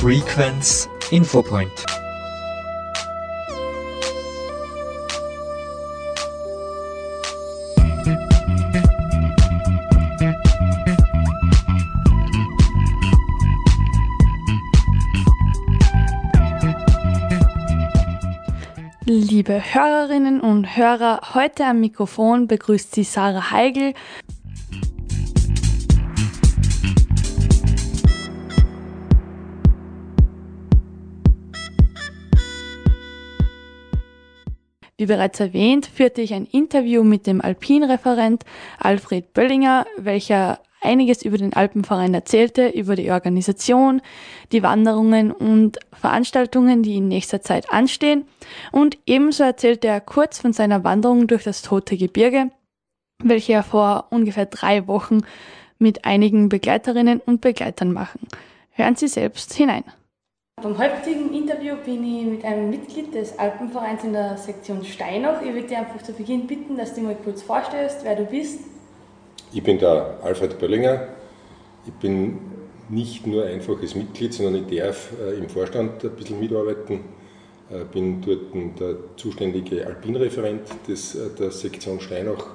Frequenz Infopoint. Liebe Hörerinnen und Hörer, heute am Mikrofon begrüßt Sie Sarah Heigl. Bereits erwähnt, führte ich ein Interview mit dem Alpinreferent Alfred Böllinger, welcher einiges über den Alpenverein erzählte, über die Organisation, die Wanderungen und Veranstaltungen, die in nächster Zeit anstehen. Und ebenso erzählte er kurz von seiner Wanderung durch das Tote Gebirge, welche er vor ungefähr drei Wochen mit einigen Begleiterinnen und Begleitern machen. Hören Sie selbst hinein. Beim heutigen Interview bin ich mit einem Mitglied des Alpenvereins in der Sektion Steinach. Ich würde dich einfach zu Beginn bitten, dass du mal kurz vorstellst, wer du bist. Ich bin der Alfred Böllinger. Ich bin nicht nur einfaches Mitglied, sondern ich darf äh, im Vorstand ein bisschen mitarbeiten. Äh, bin dort der zuständige Alpinreferent des, äh, der Sektion Steinach.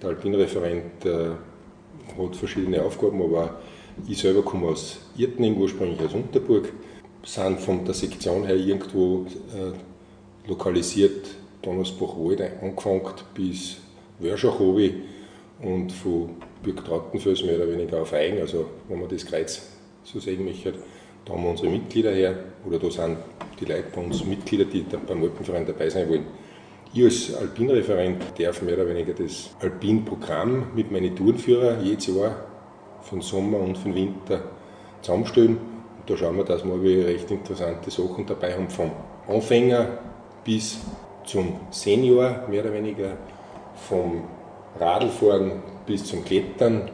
Der Alpinreferent hat verschiedene Aufgaben, aber ich selber komme aus Irtning, ursprünglich aus Unterburg sind von der Sektion her irgendwo äh, lokalisiert, Donnersbach-Wald angefangen bis Wörschach und von Burg Trautenfels mehr oder weniger auf Eigen, also wenn man das Kreuz so sehen möchte, da haben wir unsere Mitglieder her, oder da sind die Leute bei uns Mitglieder, die beim Alpenverein dabei sein wollen. Ich als Alpinreferent darf mehr oder weniger das Alpinprogramm mit meinen Tourenführern jedes Jahr für den Sommer und für den Winter zusammenstellen da schauen wir, dass wir recht interessante Sachen dabei haben, vom Anfänger bis zum Senior, mehr oder weniger, vom Radlfahren bis zum Klettern,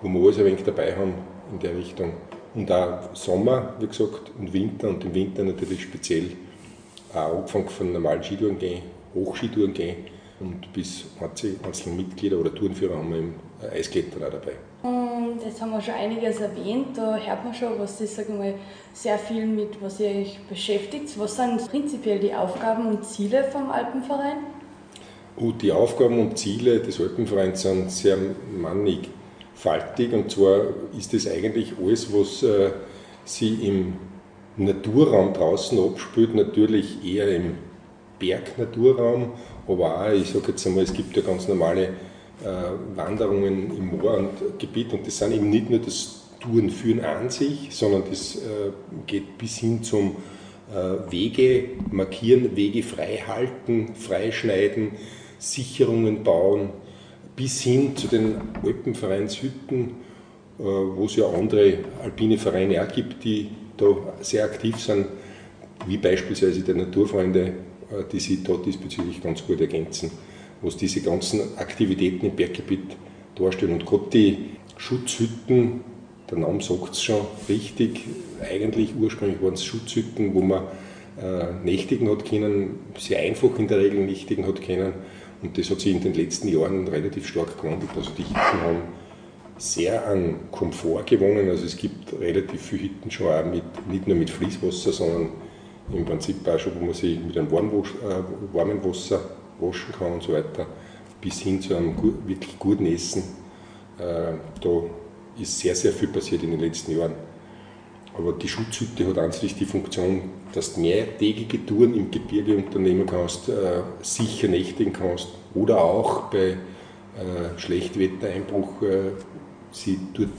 wo wir alles ein wenig dabei haben in der Richtung. Und auch Sommer, wie gesagt, und Winter und im Winter natürlich speziell auch angefangen von normalen Skitouren gehen, Hochskitouren gehen und bis einzelne Mitglieder oder Tourenführer haben wir im Eiskletterer dabei. Und jetzt haben wir schon einiges erwähnt, da hört man schon, was das sagen wir, sehr viel mit, was ihr euch beschäftigt. Was sind prinzipiell die Aufgaben und Ziele vom Alpenverein? Oh, die Aufgaben und Ziele des Alpenvereins sind sehr mannigfaltig und zwar ist das eigentlich alles, was äh, sie im Naturraum draußen abspielt, natürlich eher im Bergnaturraum, aber auch, ich sage jetzt einmal, es gibt ja ganz normale äh, Wanderungen im Moor und Gebiet und das sind eben nicht nur das Tourenführen an sich, sondern das äh, geht bis hin zum äh, Wege markieren, Wege frei halten, freischneiden, Sicherungen bauen, bis hin zu den Alpenvereinshütten, wo es ja andere alpine Vereine auch gibt, die da sehr aktiv sind, wie beispielsweise der Naturfreunde, die sich da diesbezüglich ganz gut ergänzen was diese ganzen Aktivitäten im Berggebiet darstellen. Und gerade die Schutzhütten, der Name sagt es schon richtig, eigentlich ursprünglich waren es Schutzhütten, wo man äh, nächtigen hat können, sehr einfach in der Regel nächtigen hat können. Und das hat sich in den letzten Jahren relativ stark gewandelt. Also die Hütten haben sehr an Komfort gewonnen. Also es gibt relativ viele Hütten schon auch mit, nicht nur mit Fließwasser, sondern im Prinzip auch schon, wo man sich mit einem warmen, äh, warmen Wasser waschen kann und so weiter, bis hin zu einem wirklich guten Essen. Äh, da ist sehr, sehr viel passiert in den letzten Jahren. Aber die Schutzhütte hat an die Funktion, dass du mehrtägige Touren im Gebirge unternehmen kannst, äh, sicher nächtigen kannst oder auch bei äh, Schlechtwettereinbruch sie dort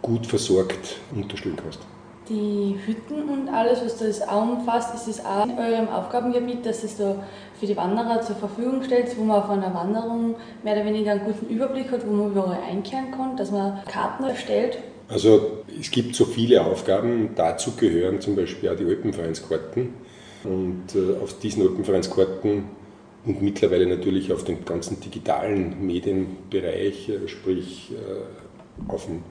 gut versorgt unterstellen kannst die Hütten und alles, was das auch umfasst, ist es auch in eurem Aufgabengebiet, dass es da für die Wanderer zur Verfügung stellt, wo man auf einer Wanderung mehr oder weniger einen guten Überblick hat, wo man überall einkehren kann, dass man Karten erstellt? Also es gibt so viele Aufgaben, dazu gehören zum Beispiel auch die Alpenvereinskarten. Und äh, auf diesen Alpenvereinskarten und mittlerweile natürlich auf dem ganzen digitalen Medienbereich, äh, sprich äh, auf dem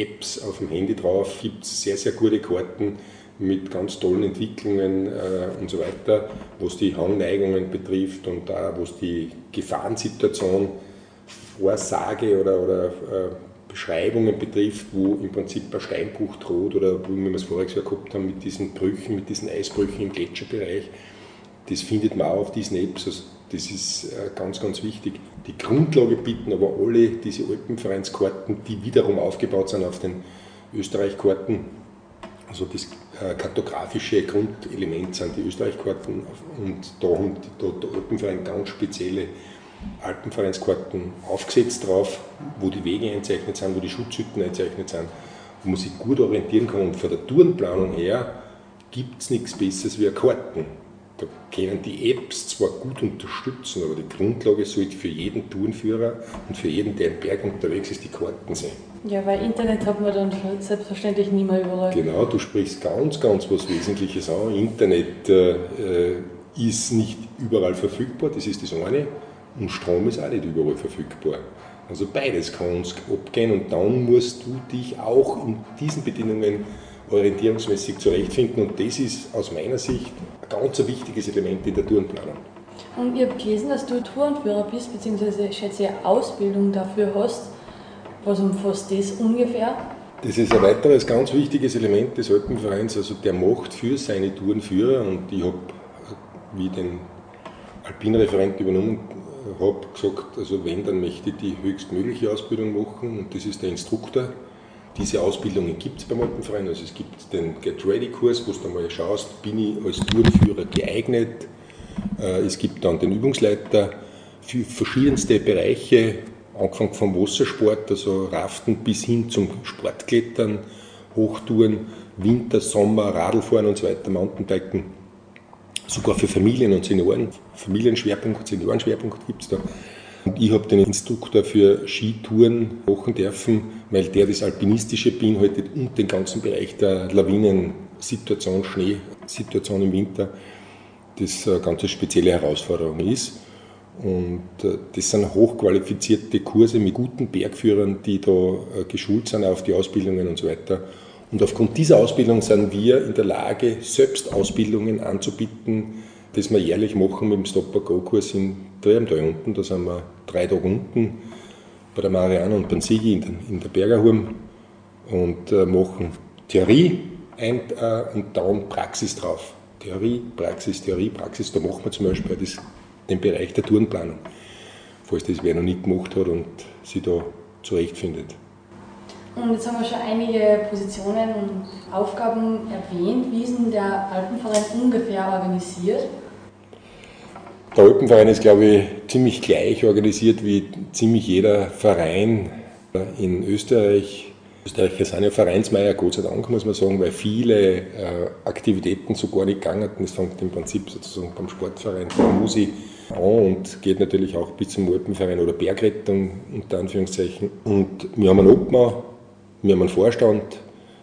Apps auf dem Handy drauf, gibt es sehr, sehr gute Karten mit ganz tollen Entwicklungen äh, und so weiter, was die Hangneigungen betrifft und da, was die Gefahrensituation, Vorsage oder, oder äh, Beschreibungen betrifft, wo im Prinzip ein Steinbruch droht oder wo wir es voriges Jahr gehabt haben mit diesen Brüchen, mit diesen Eisbrüchen im Gletscherbereich, das findet man auch auf diesen Apps. Also das ist äh, ganz, ganz wichtig. Die Grundlage bieten aber alle diese Alpenvereinskarten, die wiederum aufgebaut sind auf den Österreich-Karten. Also das äh, kartografische Grundelement sind die Österreich-Karten und da haben der Alpenverein ganz spezielle Alpenvereinskarten aufgesetzt drauf, wo die Wege einzeichnet sind, wo die Schutzhütten einzeichnet sind, wo man sich gut orientieren kann. Und von der Tourenplanung her gibt es nichts Besseres wie Karten. Da können die Apps zwar gut unterstützen, aber die Grundlage sollte für jeden Tourenführer und für jeden, der im Berg unterwegs ist, die Karten sein. Ja, weil Internet hat man dann selbstverständlich nicht mehr überall. Genau, du sprichst ganz, ganz was Wesentliches an. Internet äh, ist nicht überall verfügbar, das ist das eine. Und Strom ist auch nicht überall verfügbar. Also beides kann uns abgehen und dann musst du dich auch in diesen Bedingungen orientierungsmäßig zurechtfinden und das ist aus meiner Sicht ein ganz wichtiges Element in der Tourenplanung. Und ich habe gelesen, dass du Tourenführer bist, beziehungsweise ich schätze eine Ausbildung dafür hast. Was umfasst das ungefähr? Das ist ein weiteres ganz wichtiges Element des Alpenvereins. Also der macht für seine Tourenführer und ich habe, wie den Alpinreferent übernommen habe, gesagt, also wenn, dann möchte ich die höchstmögliche Ausbildung machen und das ist der Instruktor. Diese Ausbildungen gibt es beim Alpenverein. Also es gibt den Get Ready Kurs, wo du mal schaust, bin ich als Tourenführer geeignet. Äh, es gibt dann den Übungsleiter für verschiedenste Bereiche, angefangen vom Wassersport, also Raften bis hin zum Sportklettern, Hochtouren, Winter, Sommer, Radlfahren und so weiter, Mountainbiken. Sogar für Familien und Senioren. Familienschwerpunkt, Seniorenschwerpunkt gibt es da. Und ich habe den Instruktor für Skitouren machen dürfen, weil der das Alpinistische beinhaltet und den ganzen Bereich der Lawinensituation, Schneesituation im Winter, das eine ganz spezielle Herausforderung ist. Und äh, das sind hochqualifizierte Kurse mit guten Bergführern, die da äh, geschult sind auf die Ausbildungen und so weiter. Und aufgrund dieser Ausbildung sind wir in der Lage, selbst Ausbildungen anzubieten, das wir jährlich machen mit dem Stop-Go-Kurs in Triamtal unten. Da sind wir drei Tage unten bei der Marianne und beim Sigi in, in der Bergerhurm und äh, machen Theorie ein, äh, und dann Praxis drauf. Theorie, Praxis, Theorie, Praxis. Da machen wir zum Beispiel das, den Bereich der Tourenplanung, falls das wer noch nicht gemacht hat und sich da zurechtfindet. Und jetzt haben wir schon einige Positionen und Aufgaben erwähnt. Wie ist denn der Alpenverein ungefähr organisiert? Der Alpenverein ist, glaube ich, ziemlich gleich organisiert wie ziemlich jeder Verein in Österreich. Österreicher sind ja Vereinsmeier, Gott sei Dank, muss man sagen, weil viele äh, Aktivitäten so gar nicht gegangen sind. Das fängt im Prinzip sozusagen beim Sportverein, beim Musi an und geht natürlich auch bis zum Alpenverein oder Bergrettung unter Anführungszeichen. Und wir haben einen Obmann, wir haben einen Vorstand,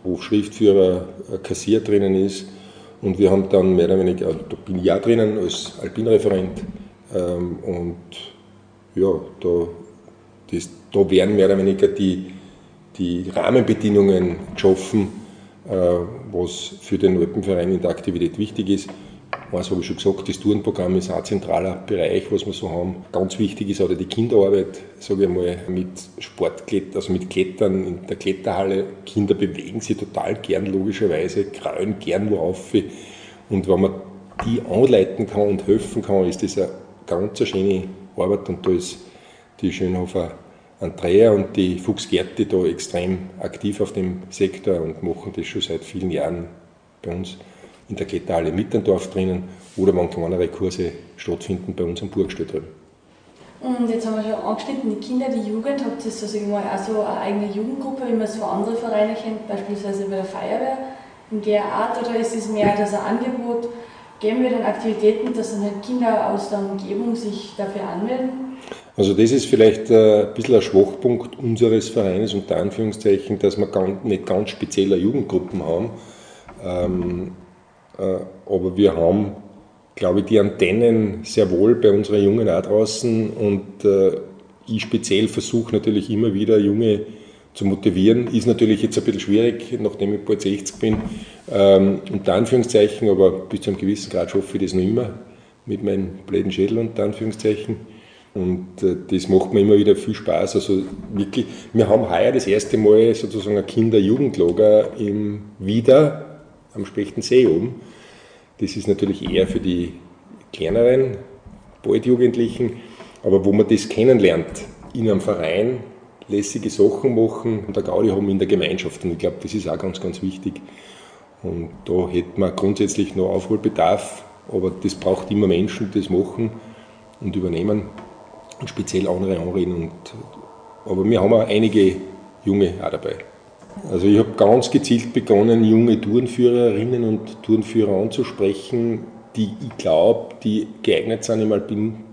wo Schriftführer, Kassier drinnen ist und wir haben dann mehr oder weniger, also da bin ich auch drinnen als Alpinreferent ähm, und ja, da, das, da werden mehr oder weniger die, die Rahmenbedingungen geschaffen, äh, was für den Alpenverein in der Aktivität wichtig ist. Eins habe ich schon gesagt, das Tourenprogramm ist ein zentraler Bereich, was wir so haben. Ganz wichtig ist auch die Kinderarbeit, sage ich mal, mit Sportklettern, also mit Klettern in der Kletterhalle. Kinder bewegen sich total gern, logischerweise, krallen gern wo auf. Und wenn man die anleiten kann und helfen kann, ist das eine ganz schöne Arbeit. Und da ist die Schönhofer Andrea und die Fuchs Gerti da extrem aktiv auf dem Sektor und machen das schon seit vielen Jahren bei uns in der Kletterhalle Mitterndorf drinnen oder wenn kleinere Kurse stattfinden bei uns am Burgstall drin. Und jetzt haben wir schon angeschnitten, die Kinder, die Jugend, habt ihr so, sagen wir mal, auch so eine eigene Jugendgruppe, wie man es von anderen Vereinen kennt, beispielsweise bei der Feuerwehr in der Art, oder ist es mehr das ein Angebot, geben wir dann Aktivitäten, dass dann halt Kinder aus der Umgebung sich dafür anmelden? Also das ist vielleicht äh, ein bisschen ein Schwachpunkt unseres Vereines, unter Anführungszeichen, dass wir nicht ganz spezielle Jugendgruppen haben. Ähm, äh, aber wir haben, glaube ich, die Antennen sehr wohl bei unseren Jungen auch draußen und äh, ich speziell versuche natürlich immer wieder Junge zu motivieren. Ist natürlich jetzt ein bisschen schwierig, nachdem ich bald 60 bin, ähm, unter Anführungszeichen, aber bis zu einem gewissen Grad schaffe ich das noch immer mit meinem bläden Schädel unter Anführungszeichen. Und äh, das macht mir immer wieder viel Spaß. Also wirklich, wir haben heuer das erste Mal sozusagen ein Kinder-Jugendlager im Wieder am Spechtensee oben. Das ist natürlich eher für die kleineren, bald Jugendlichen, aber wo man das kennenlernt in einem Verein, lässige Sachen machen und eine Gaudi haben in der Gemeinschaft. Und ich glaube, das ist auch ganz, ganz wichtig. Und da hätte man grundsätzlich noch Aufholbedarf, aber das braucht immer Menschen, die das machen und übernehmen und speziell andere anreden. Und, aber wir haben auch einige Junge auch dabei. Also ich habe ganz gezielt begonnen, junge Tourenführerinnen und Tourenführer anzusprechen, die ich glaube, die geeignet sind im alpinen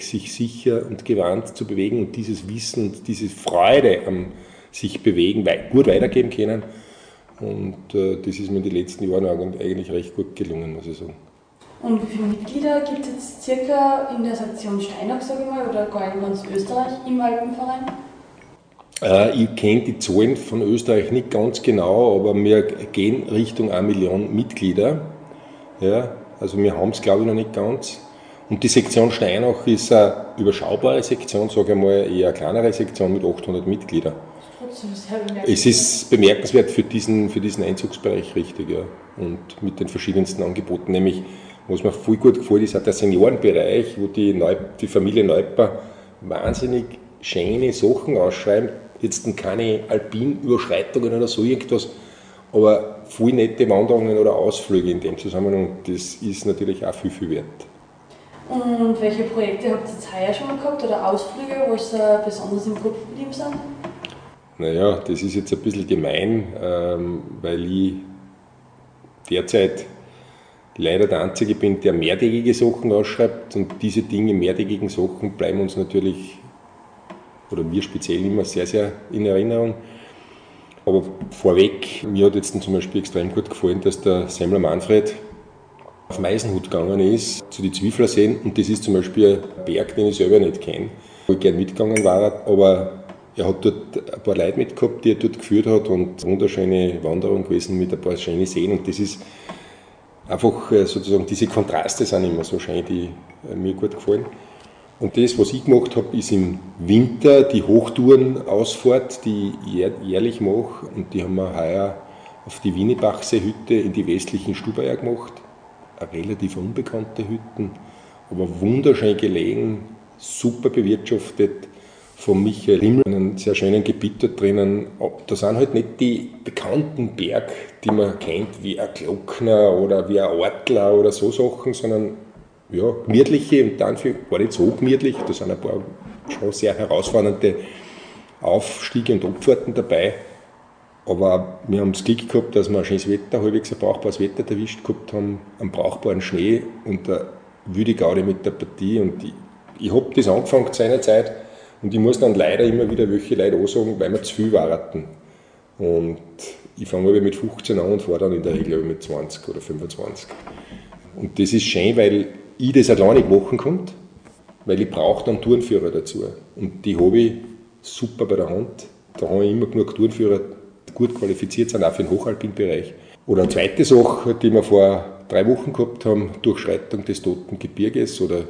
sich sicher und gewandt zu bewegen und dieses Wissen und diese Freude am sich bewegen gut weitergeben können. Und äh, das ist mir in den letzten Jahren eigentlich recht gut gelungen, muss ich sagen. Und wie viele Mitglieder gibt es jetzt circa in der Sektion Steinach, sage ich mal, oder gar in ganz Österreich im Alpenverein? Äh, ich kenne die Zahlen von Österreich nicht ganz genau, aber wir gehen Richtung 1 Million Mitglieder. Ja, also wir haben es, glaube ich, noch nicht ganz. Und die Sektion Steinach ist eine überschaubare Sektion, sage ich mal, eher eine kleinere Sektion mit 800 Mitgliedern. Es ist bemerkenswert für diesen, für diesen Einzugsbereich richtig, ja. Und mit den verschiedensten Angeboten, nämlich, was mir voll gut gefällt, ist auch der Seniorenbereich, wo die, Neu die Familie Neuper wahnsinnig schöne Sachen ausschreiben. Jetzt keine Alpinüberschreitungen oder so irgendwas, aber viele nette Wanderungen oder Ausflüge in dem Zusammenhang. Das ist natürlich auch viel, viel wert. Und welche Projekte habt ihr jetzt heuer schon mal gehabt oder Ausflüge, was besonders im Kopf geblieben sind? Naja, das ist jetzt ein bisschen gemein, ähm, weil ich derzeit leider der Einzige bin, der mehrtägige Sachen ausschreibt und diese Dinge, mehrtägigen Sachen, bleiben uns natürlich, oder mir speziell immer sehr, sehr in Erinnerung. Aber vorweg, mir hat jetzt zum Beispiel extrem gut gefallen, dass der Semmler Manfred auf Meisenhut gegangen ist, zu den Zwieflerseen. Und das ist zum Beispiel ein Berg, den ich selber nicht kenne, wo ich gerne mitgegangen war. Aber er hat dort ein paar Leute mitgehabt, die er dort geführt hat und wunderschöne Wanderung gewesen mit ein paar schönen Seen. Und das ist einfach äh, sozusagen, diese Kontraste sind immer so schön, die äh, mir gut gefallen. Und das, was ich gemacht habe, ist im Winter die Hochtouren-Ausfahrt, die ich jährlich mache. Und die haben wir heuer auf die Wienebachsee-Hütte in die westlichen Stubaier gemacht. Eine relativ unbekannte Hütte, aber wunderschön gelegen, super bewirtschaftet von Michael Himmel, einen sehr schönen Gebiet dort drinnen. Da sind halt nicht die bekannten Berg, die man kennt, wie ein Glockner oder wie ein Ortler oder so Sachen, sondern ja, gemütliche und dann war nicht so gemütlich, da sind ein paar schon sehr herausfordernde Aufstiege und Abfahrten dabei. Aber wir haben das Glück gehabt, dass wir ein schönes Wetter, halbwegs ein brauchbares Wetter erwischt gehabt haben, einen brauchbaren Schnee und eine wilde Gaudi mit der Partie. Und ich, ich habe das angefangen seinerzeit und ich muss dann leider immer wieder welche Leute ansagen, weil wir zu viel warten. Und ich fange mit 15 an und fahre dann in der Regel mit 20 oder 25. Und das ist schön, weil ich das alleine machen kann, weil ich brauche dann Tourenführer dazu. Und die habe ich super bei der Hand. Da habe ich immer genug Tourenführer, die gut qualifiziert sind, auch für den Hochalpinbereich. Oder eine zweite Sache, die wir vor drei Wochen gehabt haben, Durchschreitung des Toten Gebirges oder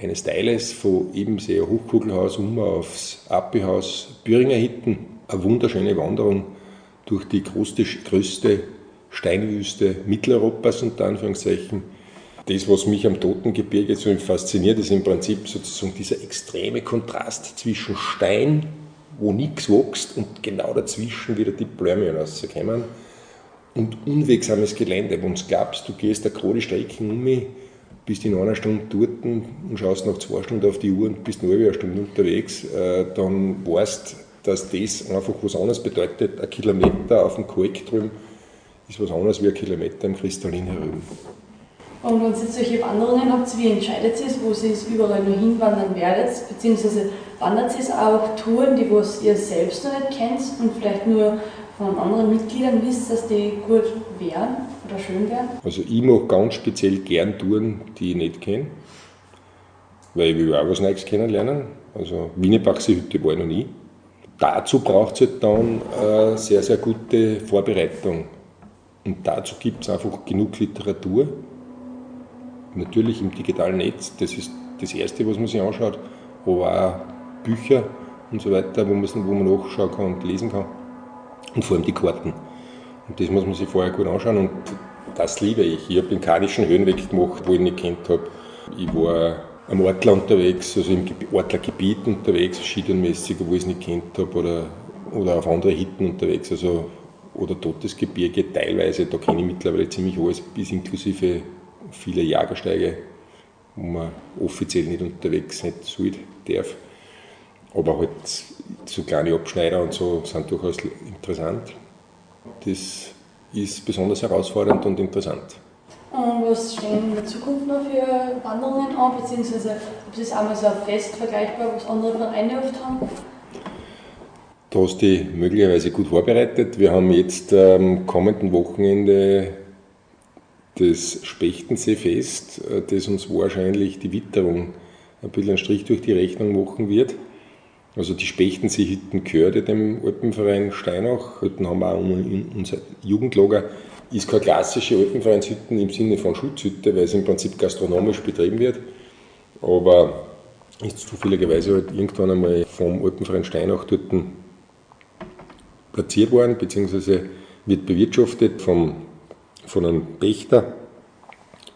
eines Teiles von Ebenseer Hochkugelhaus um aufs Appehaus Büringer Hitten. Eine wunderschöne Wanderung durch die größte Steinwüste Mitteleuropas unter Anführungszeichen das, was mich am Totengebirge so fasziniert, ist im Prinzip sozusagen dieser extreme Kontrast zwischen Stein, wo nichts wächst, und genau dazwischen wieder die Bläume rauskommen. Und unwegsames Gelände, wo du glaubst, du gehst eine gerade Strecken um mich, bist in einer Stunde dort und schaust nach zwei Stunden auf die Uhr und bist nur eine Stunde unterwegs, äh, dann weißt dass das einfach was anderes bedeutet. Ein Kilometer auf dem Kalk drüben ist was anderes wie ein Kilometer im Kristallin herüben. Und wenn ihr solche Wanderungen habt, wie entscheidet ihr es, wo ihr es überall nur hinwandern werdet? Beziehungsweise wandert ihr es auch Touren, die was ihr selbst noch nicht kennt und vielleicht nur von anderen Mitgliedern wisst, dass die gut wären oder schön wären? Also ich mache ganz speziell gern Touren, die ich nicht kenne, weil ich will auch was Neues kennenlernen. Also Wienebachse Hütte war ich noch nie. Dazu braucht es halt dann eine sehr, sehr gute Vorbereitung. Und dazu gibt es einfach genug Literatur natürlich im digitalen Netz, das ist das Erste, was man sich anschaut, aber auch Bücher und so weiter, wo man, wo man nachschauen kann und lesen kann. Und vor allem die Karten. Und das muss man sich vorher gut anschauen und das liebe ich. Ich habe den Karnischen Höhenweg gemacht, wo ich ihn nicht kennt habe. Ich war am Ortler unterwegs, also im Ortlergebiet unterwegs, schiedernmäßig, wo ich es nicht kennt habe, oder, oder auf andere Hitten unterwegs, also, oder Todesgebirge teilweise, da kenne ich mittlerweile ziemlich alles, bis inklusive viele Jagersteige, wo man offiziell nicht unterwegs sein sollte, darf. Aber halt so kleine Abschneider und so sind durchaus interessant. Das ist besonders herausfordernd und interessant. Und was stehen in der Zukunft noch für Wanderungen an, beziehungsweise ob das einmal so fest vergleichbar, was andere Vereine oft haben? Da hast du dich möglicherweise gut vorbereitet. Wir haben jetzt am kommenden Wochenende das Spechtenseefest, äh, das uns wahrscheinlich die Witterung ein bisschen einen Strich durch die Rechnung machen wird. Also die Spechtensee-Hütten gehört dem Alpenverein Steinach. Hütten haben wir auch unser Jugendlager. Ist keine klassische Alpenvereinshütten im Sinne von Schutzhütte, weil es im Prinzip gastronomisch betrieben wird. Aber ist zufälligerweise halt irgendwann einmal vom Alpenverein Steinach dort platziert worden, beziehungsweise wird bewirtschaftet vom, von einem Pächter.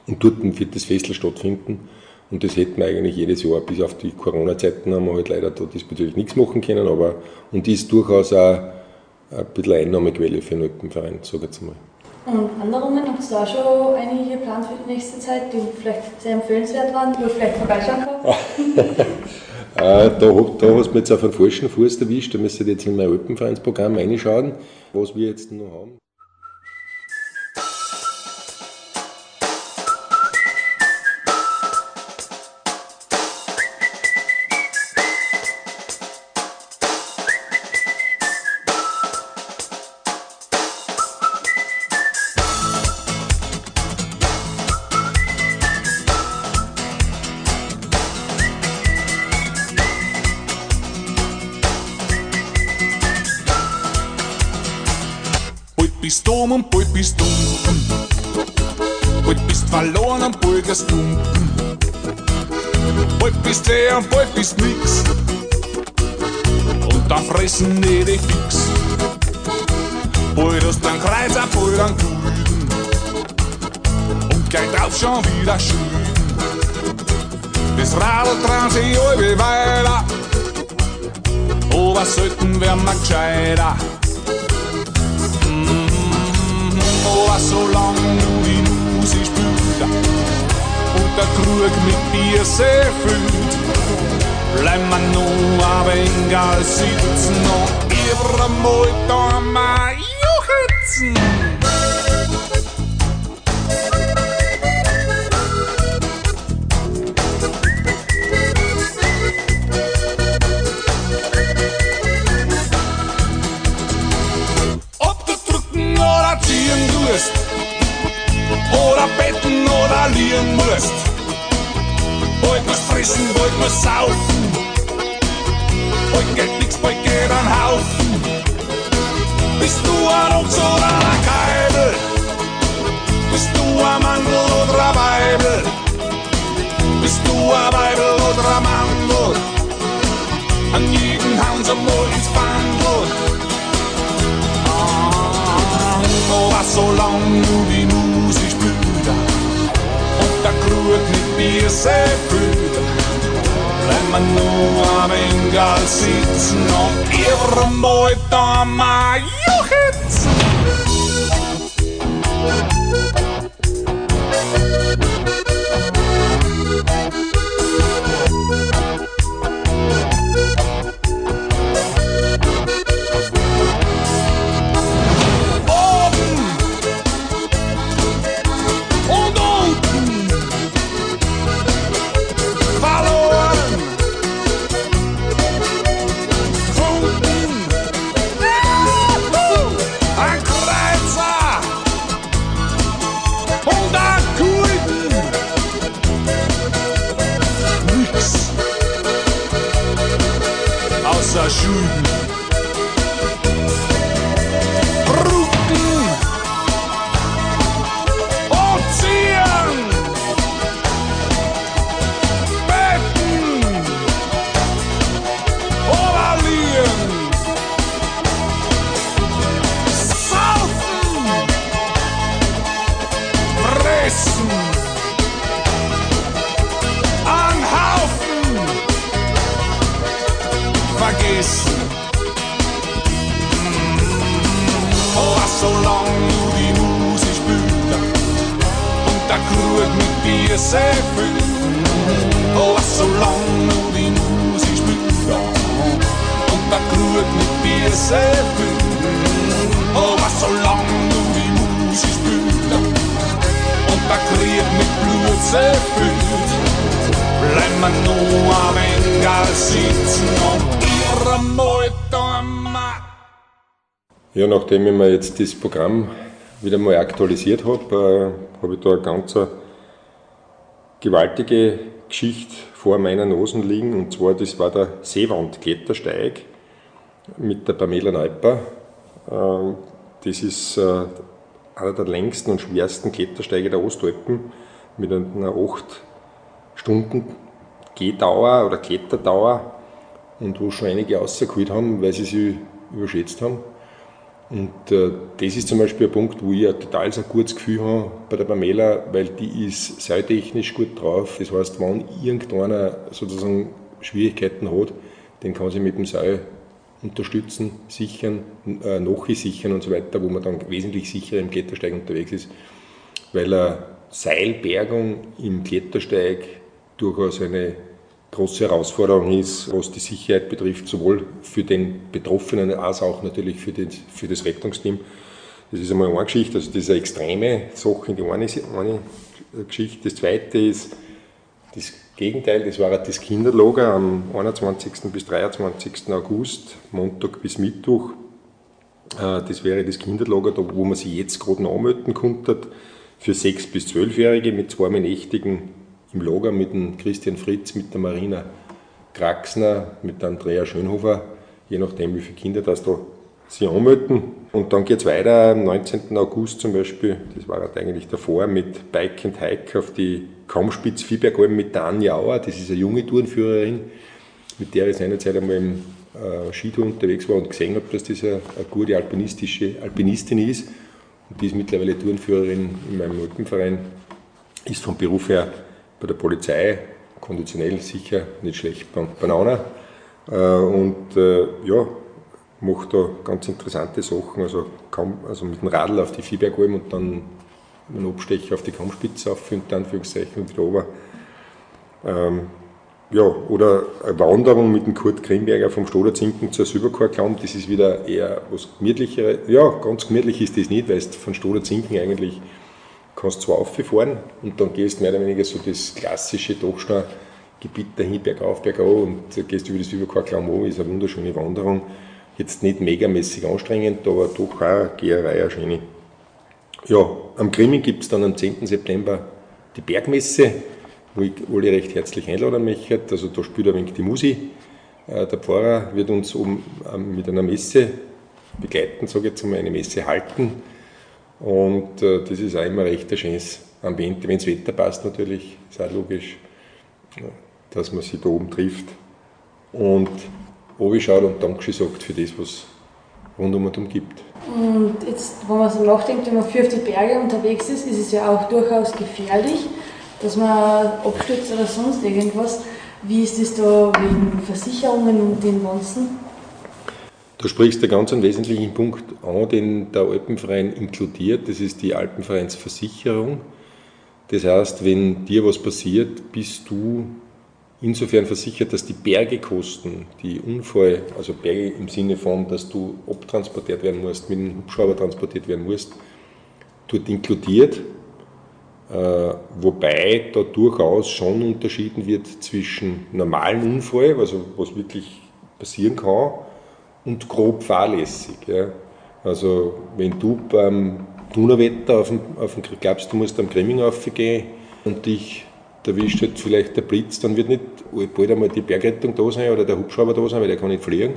Und dort wird das Festel stattfinden. Und das hätten wir eigentlich jedes Jahr, bis auf die Corona-Zeiten haben wir halt leider da diesbezüglich nichts machen können, aber und die ist durchaus auch ein bisschen Einnahmequelle für den Alpenverein, sage ich jetzt mal. Und Wanderungen, habt ihr da schon einige geplant für die nächste Zeit, die vielleicht sehr empfehlenswert waren, wo ich vielleicht vorbeischauen kann? Äh, da, da hast du jetzt auf einen falschen Fuß erwischt, da müsst ihr jetzt in mein Alpenvereinsprogramm reinschauen, was wir jetzt noch haben. Verloren und bald bist wer und bald bist nix. Und dann fressen die dich fix. Bald hast du einen Kreuzer, bald einen Gulden. Und gleich drauf schon wieder Schulden. Das Radl dreht sich alle weiter. Aber werden wir gescheiter. aber solange nur die Musik der Krug mit Bier sehr füllt, bleiben wir nur ein wenig sitzen und ihre Mutter mal juchzen. Verlieren musst. Bald musst fressen, bald musst saufen. Bald geht nix, bald geht ein Haufen. Bist du ein Ochs oder ein Keibel? Bist du ein Mandel oder ein Weibel? Bist du ein Weibel oder ein Mandel? An jeden hauen sie mal ins Bandel. Ah, aber solange du Bier sehr fühlt. Bleiben wir nur am Engal sitzen und ihrem Beut am Juchitzen. Sehr füllt. Oh, was so lang nur die Musik spielt und der Krug mit Bier sehr füllt. Oh, was so lang nur die Musik spielt und der Krieg mit Blut sehr füllt. Bleiben wir nur ein wenig sitzen und ihre Mutter. Ja, nachdem ich mir jetzt das Programm wieder mal aktualisiert habe, äh, habe ich da eine ganz gewaltige Geschichte vor meiner Nase liegen. Und zwar, das war der Seewandklettersteig mit der Pamela Neuper. Äh, das ist äh, einer der längsten und schwersten Klettersteige der Ostalpen mit einer 8 Stunden Gehdauer oder Kletterdauer und wo schon einige rausgeholt haben, weil sie sich überschätzt haben. Und äh, das ist zum Beispiel ein Punkt, wo ich ein total ein gutes Gefühl habe bei der Pamela, weil die ist seiltechnisch gut drauf. Das heißt, wenn irgendeiner sozusagen Schwierigkeiten hat, den kann sie mit dem Seil unterstützen, sichern, äh, Nochi sichern und so weiter, wo man dann wesentlich sicherer im Klettersteig unterwegs ist, weil eine Seilbergung im Klettersteig durchaus eine große Herausforderung ist, was die Sicherheit betrifft, sowohl für den Betroffenen als auch natürlich für, den, für das Rettungsteam. Das ist einmal eine Geschichte, also eine extreme Sache in die eine, eine Geschichte. Das zweite ist das Gegenteil, das war das Kinderlager am 21. bis 23. August, Montag bis Mittwoch. Äh, das wäre das Kinderlager, wo man sich jetzt gerade anmelden konnte, für 6- bis 12-Jährige mit zweimal nächtigen im Lager mit dem Christian Fritz, mit der Marina Kraxner, mit der Andrea Schönhofer, je nachdem wie viele Kinder das da sich anmelden. Und dann geht es weiter am 19. August zum Beispiel, das war halt eigentlich davor, mit Bike and Hike auf die Kaumspitz Viehbergalm mit der Anja Auer, das ist eine junge Tourenführerin, mit der ich seinerzeit einmal im äh, Skitour unterwegs war und gesehen habe, dass das eine, eine gute alpinistische Alpinistin ist. Und die ist mittlerweile Tourenführerin in meinem Alpenverein, ist vom Beruf her bei der Polizei konditionell sicher nicht schlecht Banane. Äh, und äh, ja, macht da ganz interessante Sachen. Also, kaum, also mit dem Radl auf die Viehbergalm und dann einen Abstecher auf die Kammspitze auf, unter Anführungszeichen, und wieder runter. Ähm, ja, oder eine Wanderung mit dem Kurt Grimberger vom Stoderzinken zur Silberchorklamm, das ist wieder eher was gemütlicheres. Ja, ganz gemütlich ist das nicht, weil es von Stoderzinken eigentlich kannst zwar auffahren und dann gehst mehr oder weniger so das klassische Dachsteingebiet dahin, bergauf, bergauf und gehst über das Überkorklamm an, ist eine wunderschöne Wanderung. Jetzt nicht megamäßig anstrengend, aber doch auch eine Geherei, eine schöne. Ja, am Grimmi gibt es dann am 10. September die Bergmesse, wo ich alle recht herzlich einladen möchte. Also da spielt ein wenig die Musik. Äh, der Pfarrer wird uns oben ähm, mit einer Messe begleiten, sage ich jetzt einmal, eine Messe halten und äh, das ist auch immer recht ein schönes Ambiente, wenn das Wetter passt natürlich, ist auch logisch, dass man sich da oben trifft und schaut und Dankeschön sagt für das, was rund um und um gibt. Und jetzt, wenn man so nachdenkt, wenn man für auf die Berge unterwegs ist, ist es ja auch durchaus gefährlich, dass man abstürzt oder sonst irgendwas. Wie ist das da wegen Versicherungen und den Ganzen? Du sprichst einen ganz wesentlichen Punkt an, den der Alpenverein inkludiert. Das ist die Alpenvereinsversicherung. Das heißt, wenn dir was passiert, bist du insofern versichert, dass die Bergekosten, die Unfall, also Berge im Sinne von, dass du abtransportiert werden musst, mit dem Hubschrauber transportiert werden musst, dort inkludiert. Äh, wobei da durchaus schon unterschieden wird zwischen normalen Unfall, also was wirklich passieren kann, und grob fahrlässig. Ja. Also wenn du beim Donauwetter auf dem, auf dem, glaubst, du musst am Gremming aufgehen und dich erwischt halt vielleicht der Blitz, dann wird nicht bald einmal die Bergrettung da sein oder der Hubschrauber da sein, weil der kann nicht fliegen.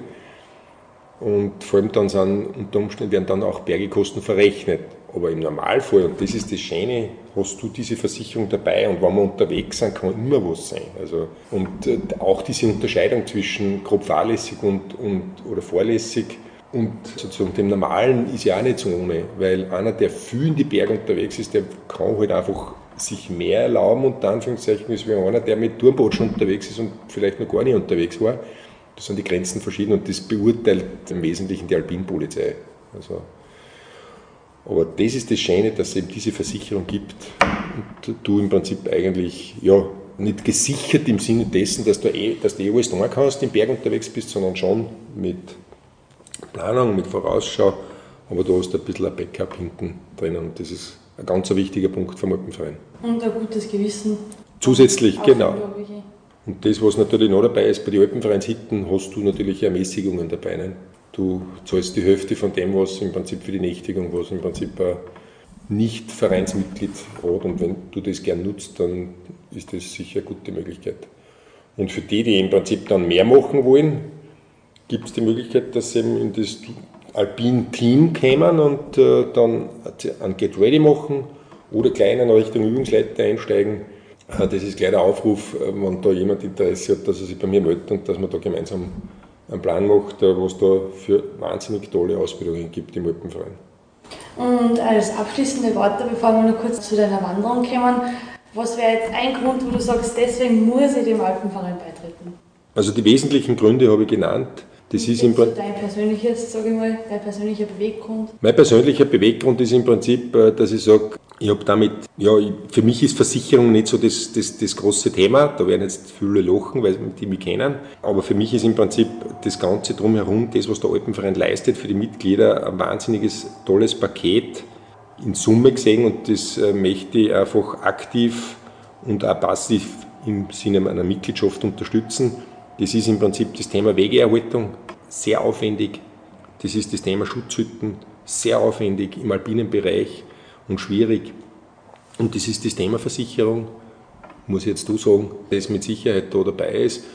Und vor allem dann sind unter Umständen werden dann auch Bergekosten verrechnet. Aber im Normalfall, und das ist das Schöne, hast du diese Versicherung dabei und wenn wir unterwegs sind, kann immer was sein. Also, und äh, auch diese Unterscheidung zwischen grob fahrlässig und, und, oder vorlässig, Und sozusagen dem Normalen ist ja auch nicht so ohne, weil einer, der viel in die Berge unterwegs ist, der kann halt einfach sich mehr erlauben, unter Anführungszeichen, als wie einer, der mit Turmbotschen unterwegs ist und vielleicht noch gar nicht unterwegs war. Das sind die Grenzen verschieden und das beurteilt im Wesentlichen die Alpinpolizei. Also, aber das ist das Schöne, dass es eben diese Versicherung gibt und du im Prinzip eigentlich, ja, nicht gesichert im Sinne dessen, dass du eh, dass du eh alles tun kannst, im Berg unterwegs bist, sondern schon mit Planung, mit Vorausschau, aber du hast ein bisschen ein Backup hinten drin und das ist ein ganz wichtiger Punkt vom Alpenverein. Und ein gutes Gewissen. Zusätzlich, genau. Und das, was natürlich noch dabei ist, bei den Alpenvereinshitten hast du natürlich Ermäßigungen dabei. Ne? Du zahlst die Hälfte von dem, was im Prinzip für die Nächtigung, was im Prinzip ein Nicht-Vereinsmitglied hat. Und wenn du das gern nutzt, dann ist das sicher eine gute Möglichkeit. Und für die, die im Prinzip dann mehr machen wollen, gibt es die Möglichkeit, dass sie eben in das Alpin-Team kämen und äh, dann ein Get Ready machen oder gleich in Richtung Übungsleiter einsteigen. Äh, das ist gleich der Aufruf, äh, wenn da jemand Interesse hat, dass er sich bei mir meldet und dass man da gemeinsam einen Plan macht, äh, was da für wahnsinnig tolle Ausbildungen gibt im Alpenverein. Und als abschließende Worte, bevor wir noch kurz zu deiner Wanderung kommen, was wäre jetzt ein Grund, wo du sagst, deswegen muss ich dem Alpenverein beitreten? Also die wesentlichen Gründe habe ich genannt. Das ist im Prinzip. Dein persönliches, sage ich mal, dein persönlicher Beweggrund? Mein persönlicher Beweggrund ist im Prinzip, äh, dass ich sage, ich habe damit, ja, für mich ist Versicherung nicht so das, das, das große Thema. Da werden jetzt viele lachen, weil die mich kennen. Aber für mich ist im Prinzip das Ganze drumherum, das, was der Alpenverein leistet für die Mitglieder, ein wahnsinniges, tolles Paket in Summe gesehen. Und das äh, möchte ich einfach aktiv und auch passiv im Sinne einer Mitgliedschaft unterstützen. Das ist im Prinzip das Thema Wegeerhaltung, sehr aufwendig. Das ist das Thema Schutzhütten, sehr aufwendig im alpinen Bereich und schwierig. Und das ist das Thema Versicherung, muss ich jetzt du sagen, das mit Sicherheit da dabei ist.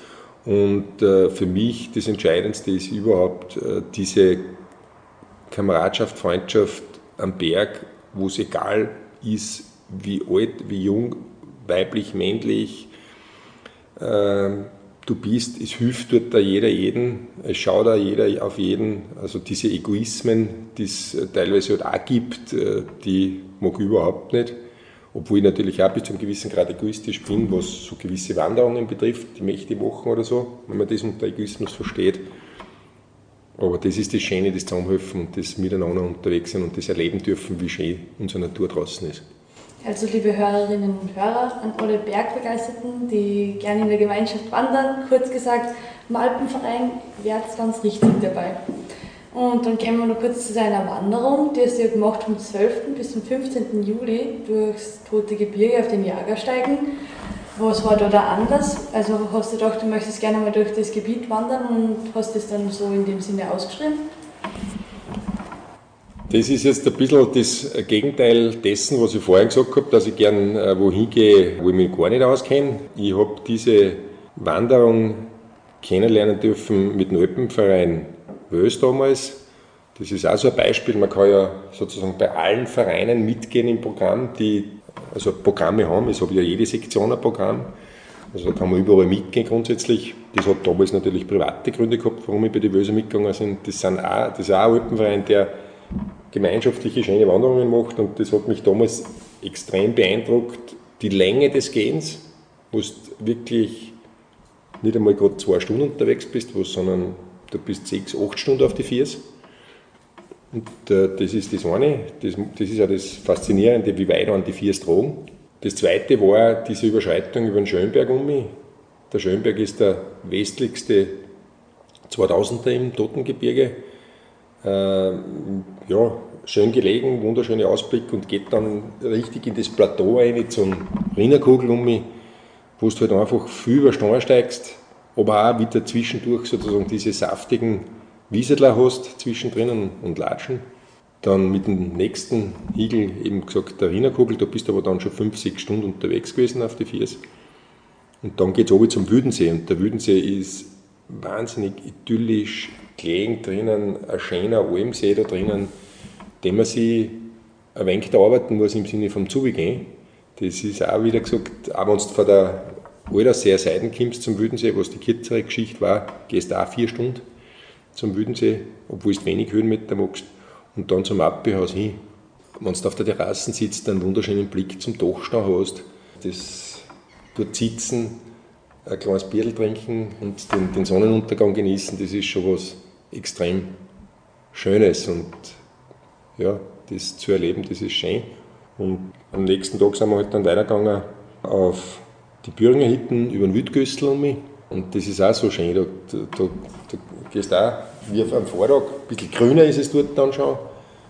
Und äh, für mich das Entscheidendste ist überhaupt äh, diese Kameradschaft, Freundschaft am Berg, wo es egal ist, wie alt, wie jung, weiblich, männlich, äh, du bist, es hilft dort da jeder jeden, es schaut da jeder auf jeden. Also diese Egoismen, die es teilweise halt auch gibt, äh, die mag ich überhaupt nicht. Obwohl ich natürlich auch bis zu einem gewissen Grad egoistisch bin, was so gewisse Wanderungen betrifft, die möchte ich machen oder so, wenn man das unter Egoismus versteht. Aber das ist das Schöne, das Zusammenhelfen und das Miteinander unterwegs sein und das erleben dürfen, wie schön unsere Natur draußen ist. Also liebe Hörerinnen und Hörer, an alle Bergbegeisterten, die gerne in der Gemeinschaft wandern, kurz gesagt, im Alpenverein wäre es ganz richtig dabei. Und dann kommen wir noch kurz zu seiner Wanderung, die hast ja gemacht vom 12. bis zum 15. Juli durchs Tote Gebirge auf den Jagersteigen. Was war da der Anlass? Also hast du gedacht, du möchtest gerne mal durch das Gebiet wandern und hast das dann so in dem Sinne ausgeschrieben? Das ist jetzt ein bisschen das Gegenteil dessen, was ich vorhin gesagt habe, dass ich gern äh, wohin gehe, wo ich mich gar nicht auskenne. Ich habe diese Wanderung kennenlernen dürfen mit dem Alpenverein Wös damals. Das ist auch so ein Beispiel. Man kann ja sozusagen bei allen Vereinen mitgehen im Programm, die also Programme haben. Es hat ja jede Sektion ein Programm. Also da kann man überall mitgehen grundsätzlich. Das hat damals natürlich private Gründe gehabt, warum ich bei den Wöser mitgegangen bin. Das, sind auch, das ist auch ein Alpenverein, der gemeinschaftliche schöne Wanderungen macht und das hat mich damals extrem beeindruckt. Die Länge des Gehens, wo du wirklich nicht einmal gerade zwei Stunden unterwegs bist, sondern du bist sechs, acht Stunden auf die Viers. Und äh, das ist das eine, das, das ist auch das Faszinierende, wie weit an die Viers tragen. Das zweite war diese Überschreitung über den Schönberg um mich. Der Schönberg ist der westlichste 2000er im Totengebirge ja, schön gelegen, wunderschöner Ausblick und geht dann richtig in das Plateau rein zum Rinnerkugel um mich, wo du halt einfach viel über Stein steigst, aber auch wieder zwischendurch sozusagen diese saftigen Wiesedler hast, zwischendrin und Latschen. Dann mit dem nächsten Hügel, eben gesagt, der Rinnerkugel, da bist du aber dann schon fünf, sechs Stunden unterwegs gewesen auf die Viers. Und dann geht es oben zum Wüdensee und der Wüdensee ist wahnsinnig idyllisch, gelegen drinnen, ein schöner Almsee da drinnen, den man sich ein wenig arbeiten muss im Sinne vom Zugehen. Das ist auch wieder gesagt, auch wenn du von der Aldersee Seiten kommst zum Wüdensee, was die kürzere Geschichte war, gehst du auch vier Stunden. zum Wüdensee, obwohl du wenig Höhenmeter magst, und dann zum Appehaus hin. Wenn du auf der Terrasse sitzt, einen wunderschönen Blick zum Dachstau hast, das dort sitzen, ein kleines Bier trinken und den, den Sonnenuntergang genießen, das ist schon was extrem Schönes. Und ja, das zu erleben, das ist schön. Und am nächsten Tag sind wir halt dann weitergegangen auf die Büringer Hütten über den Wildgössel um mich. Und das ist auch so schön. Da, da, da, da gehst auch wie auf einem Vortag, ein bisschen grüner ist es dort dann schon,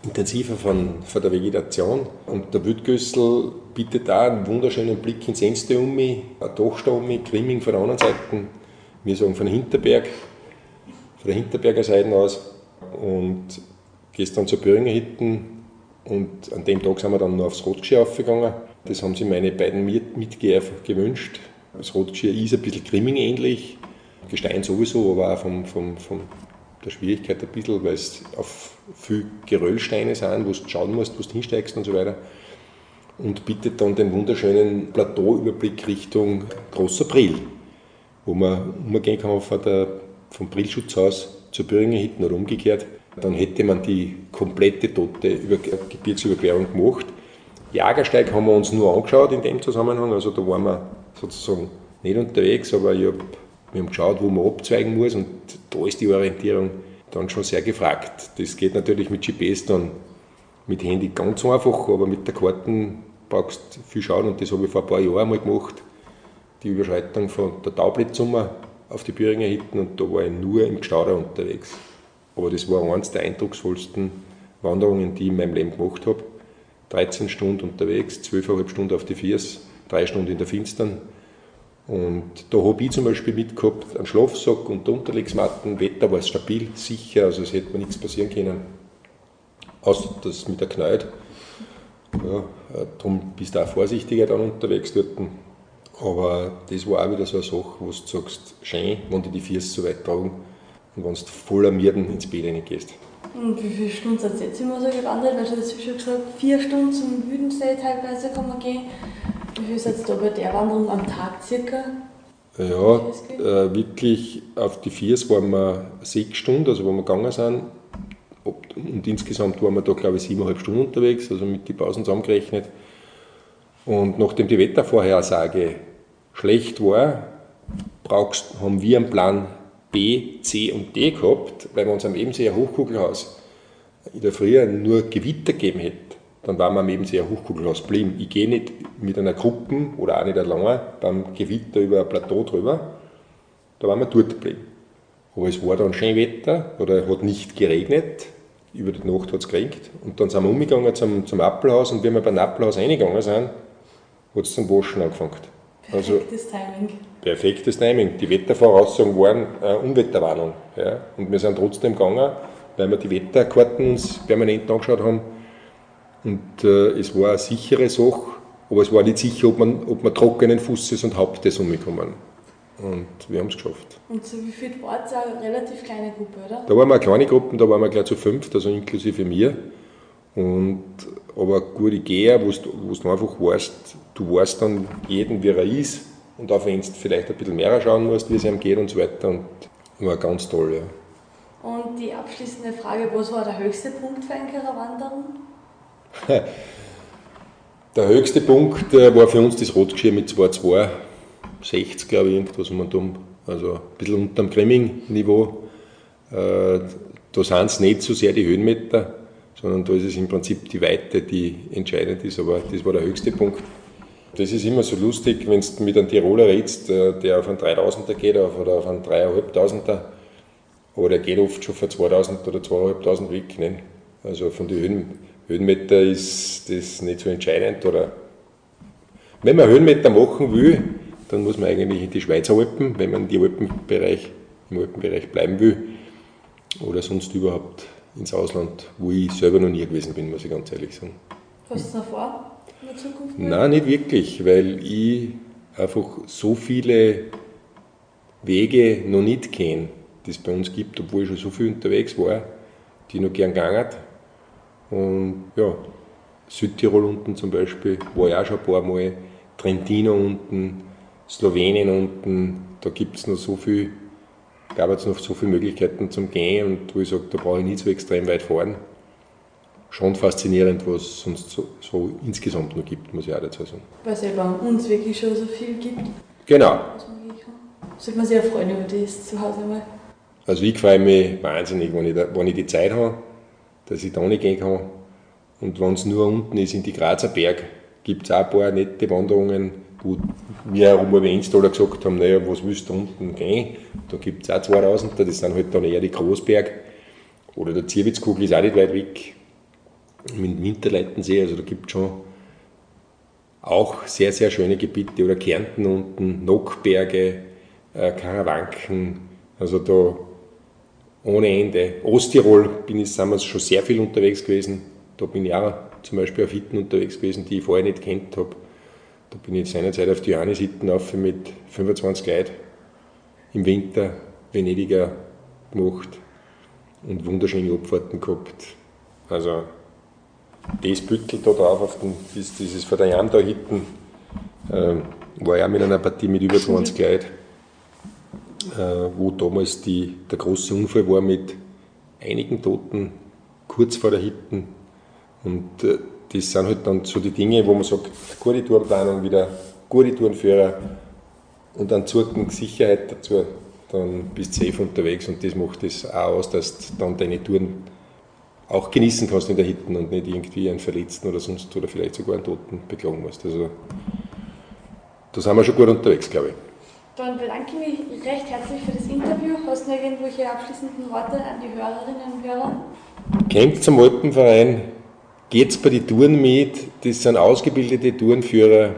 intensiver von, von der Vegetation. Und der Wildgössel bietet auch einen wunderschönen Blick ins Enste um mich, ein Dachstau um mich, Grimming von der anderen Seite. Wir sagen von Hinterberg, von der Hinterberger Seite aus. Und gehst dann zur Böhringer Hütten und an dem Tag sind wir dann noch aufs Rotgeschirr aufgegangen. Das haben sich meine beiden Mitgeher gewünscht. Das Rotgeschirr ist ein bisschen Grimming ähnlich, Gestein sowieso, aber auch vom, vom, vom der Schwierigkeit ein bisschen, weil es auf viel Geröllsteine sind, wo du schauen musst, wo du hinsteigst und so weiter. Und bietet dann den wunderschönen Plateauüberblick Richtung Großer Brill, wo man umgehen kann von der, vom Brillschutzhaus zur Böhringer Hütten oder umgekehrt. Dann hätte man die komplette tote Über Gebirgsüberquerung gemacht. Jagersteig haben wir uns nur angeschaut in dem Zusammenhang, also da waren wir sozusagen nicht unterwegs, aber hab, wir haben geschaut, wo man abzweigen muss und da ist die Orientierung dann schon sehr gefragt. Das geht natürlich mit GPS dann mit Handy ganz einfach, aber mit der Karten brauchst du viel schauen und das habe ich vor ein paar Jahren mal gemacht. Die Überschreitung von der Taublitzsummer auf die Büringer Hütten und da war ich nur im Gestauder unterwegs. Aber das war eines der eindrucksvollsten Wanderungen, die ich in meinem Leben gemacht habe. 13 Stunden unterwegs, 12,5 Stunden auf die Viers, 3 Stunden in der Finstern. Und da habe ich zum Beispiel mitgehabt einen Schlafsack und Unterlegsmatten. Wetter war stabil, sicher, also es hätte mir nichts passieren können. Außer das mit der Knallt. Ja, darum bist du auch vorsichtiger dann unterwegs dort. Aber das war auch wieder so eine Sache, wo du sagst, schön, wenn die die Füße so weit tragen und wenn du voller Mierden ins Bett reingehst. Und wie viele Stunden seid ihr jetzt immer so gewandert? Weil du hast schon gesagt, vier Stunden zum Wüdensee teilweise kann man gehen. Wie viel seid ihr da bei der Wanderung am Tag circa? Ja, äh, wirklich auf die Viers waren wir sechs Stunden, also wo wir gegangen sind. Und insgesamt waren wir da, glaube ich, siebeneinhalb Stunden unterwegs, also mit den Pausen zusammengerechnet. Und nachdem die Wettervorhersage schlecht war, brauchst, haben wir einen Plan B, C und D gehabt, weil wir uns am Ebenseer Hochkugelhaus in der Früh nur Gewitter gegeben hätten, dann waren wir am Ebenseer Hochkugelhaus geblieben. Ich gehe nicht mit einer Gruppe oder auch nicht allein beim Gewitter über ein Plateau drüber, da waren wir dort geblieben. Aber es war dann schön Wetter oder hat nicht geregnet, über die Nacht hat es geregnet und dann sind wir umgegangen zum, zum Appelhaus und wenn wir beim Appelhaus reingegangen sind, hat es zum Waschen angefangen. Also perfektes also, Timing. Perfektes Timing. Die Wettervoraussagen waren äh, Unwetterwarnung. Ja. Und wir sind trotzdem gegangen, weil wir die Wetterkarten uns permanent angeschaut haben. Und äh, es war eine sichere Sache, aber es war nicht sicher, ob man, ob man trockenen Fußes und Hauptes umgekommen. Und wir haben es geschafft. Und so wie viel war es? Eine relativ kleine Gruppe, oder? Da waren wir eine kleine Gruppe, da waren wir gleich zu fünft, also inklusive mir. Und, aber gute Geher, wo du einfach weißt, du weißt dann jeden, wie er ist und auch wenn du vielleicht ein bisschen mehr schauen musst, wie es ihm geht und so weiter. Und war ganz toll, ja. Und die abschließende Frage, was war der höchste Punkt für eine Wanderung? der höchste Punkt äh, war für uns das Rotgeschirr mit 2,260, glaube ich, irgendwas um und um. Also ein bisschen unter dem Grimming-Niveau. Äh, da sind es nicht so sehr die Höhenmeter sondern da ist es im Prinzip die Weite, die entscheidend ist, aber das war der höchste Punkt. Das ist immer so lustig, wenn du mit einem Tiroler redest, äh, der auf einen 3000er geht oder auf einen 3500er, aber der geht oft schon für 2000 oder 2500 weg. Ne? Also von den Höhen, Höhenmeter ist das nicht so entscheidend. Oder wenn man Höhenmeter machen will, dann muss man eigentlich in die Schweizer Alpen, wenn man die Alpenbereich, im Alpenbereich bleiben will, oder sonst überhaupt ins Ausland, wo ich selber noch nie gewesen bin, muss ich ganz ehrlich sagen. Hast du noch vor in der Zukunft? Nein, nicht wirklich, weil ich einfach so viele Wege noch nicht kenne, die es bei uns gibt, obwohl ich schon so viel unterwegs war, die ich noch gern gegangen Und ja, Südtirol unten zum Beispiel, war ich auch schon ein paar Mal, Trentino unten, Slowenien unten, da gibt es noch so viel gab es noch so viele Möglichkeiten zum Gehen und wo ich sage, da brauche ich nicht so extrem weit fahren. Schon faszinierend, was es sonst so, so insgesamt noch gibt, muss ich auch dazu sagen. Weil es bei uns wirklich schon so viel gibt, Genau. Sollte man sich ja freuen über das zu Hause mal. Also ich freue mich wahnsinnig, wenn ich, da, wenn ich die Zeit habe, dass ich da nicht gehen kann. Und wenn es nur unten ist, in die Grazer Berg, gibt es auch ein paar nette Wanderungen, wo wir auch mal Installer gesagt haben, naja, was willst du unten gehen? Da gibt es auch 2000, das sind halt dann eher die Großberg. Oder der Zierwitzkugel ist auch nicht weit weg. Mit dem Winterleitensee, also da gibt es schon auch sehr, sehr schöne Gebiete. Oder Kärnten unten, Nockberge, äh, Karawanken, also da ohne Ende. Osttirol bin ich damals schon sehr viel unterwegs gewesen. Da bin ich auch zum Beispiel auf Hitten unterwegs gewesen, die ich vorher nicht kennt habe. Da bin ich seinerzeit auf die Johannishitten auf mit 25 Leuten im Winter Venediger gemacht und wunderschöne Abfahrten gehabt. Also das Büttel da drauf, auf den, das, dieses von der Jam da hinten, ähm, war ja mit einer Partie mit über 20 Leuten äh, wo damals die, der große Unfall war mit einigen Toten kurz vor der Hitten. Und äh, das sind halt dann so die Dinge, wo man sagt, gute Tourenplanung, wieder gute Tourenführer und dann Zurück Sicherheit dazu, dann bist du safe unterwegs und das macht es auch aus, dass du dann deine Touren auch genießen kannst in der Hitten und nicht irgendwie einen Verletzten oder sonst oder vielleicht sogar einen Toten beklagen musst. Also da sind wir schon gut unterwegs, glaube ich. Dann bedanke ich mich recht herzlich für das Interview. Hast du noch irgendwelche abschließenden Worte an die Hörerinnen und Hörer? Kommt zum Alpenverein, geht bei die Touren mit, das sind ausgebildete Tourenführer,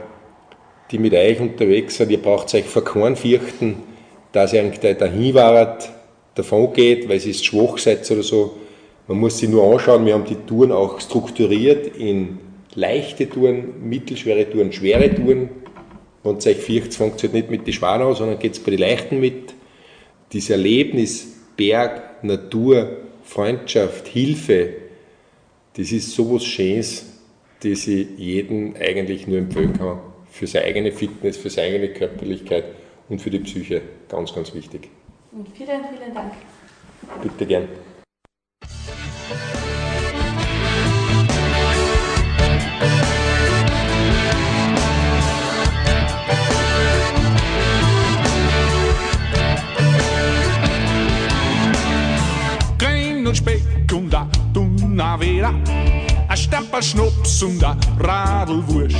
die mit euch unterwegs sind. Ihr braucht euch vor keinen fürchten, dass ihr irgendwie dahin wart, davon geht, weil ihr schwach seid oder so. Man muss sich nur anschauen, wir haben die Touren auch strukturiert in leichte Touren, mittelschwere Touren, schwere Touren. Wenn es euch fürchtet, fängt halt nicht mit den Schwanen an, sondern geht es bei den Leichten mit. Dieses Erlebnis, Berg, Natur, Freundschaft, Hilfe, das ist sowas Schönes, das ich jedem eigentlich nur empfehlen kann. Für seine eigene Fitness, für seine eigene Körperlichkeit und für die Psyche. Ganz, ganz wichtig. Und vielen, vielen Dank. Bitte gern. A Stapel Schnaps und a Radlwurst.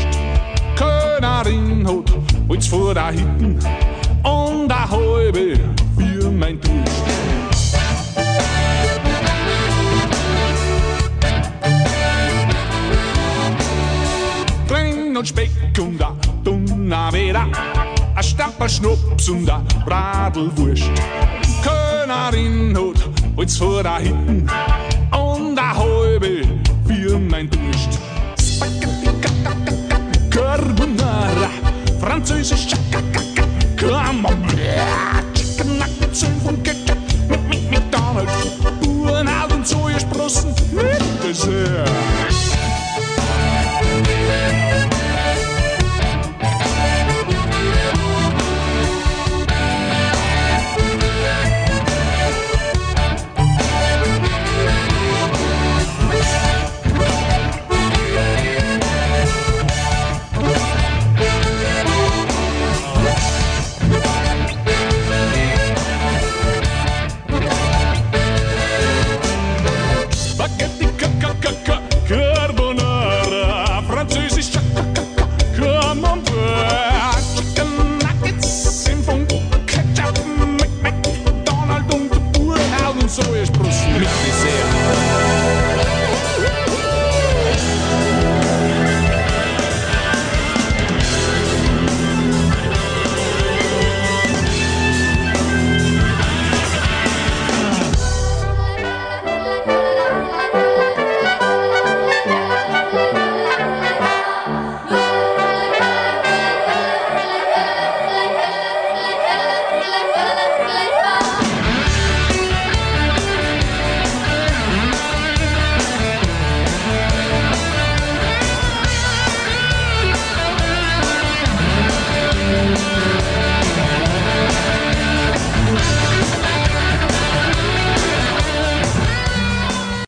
Könnerin hat Holz vor der Hitten und a halbe für mein Durst. Klein und Speck und a Dunavera, a Stapel Schnaps und a Radlwurst. Könnerin hat Holz vor der Hitten und a halbe mijn toest. Carbonara, Franse chakakaka,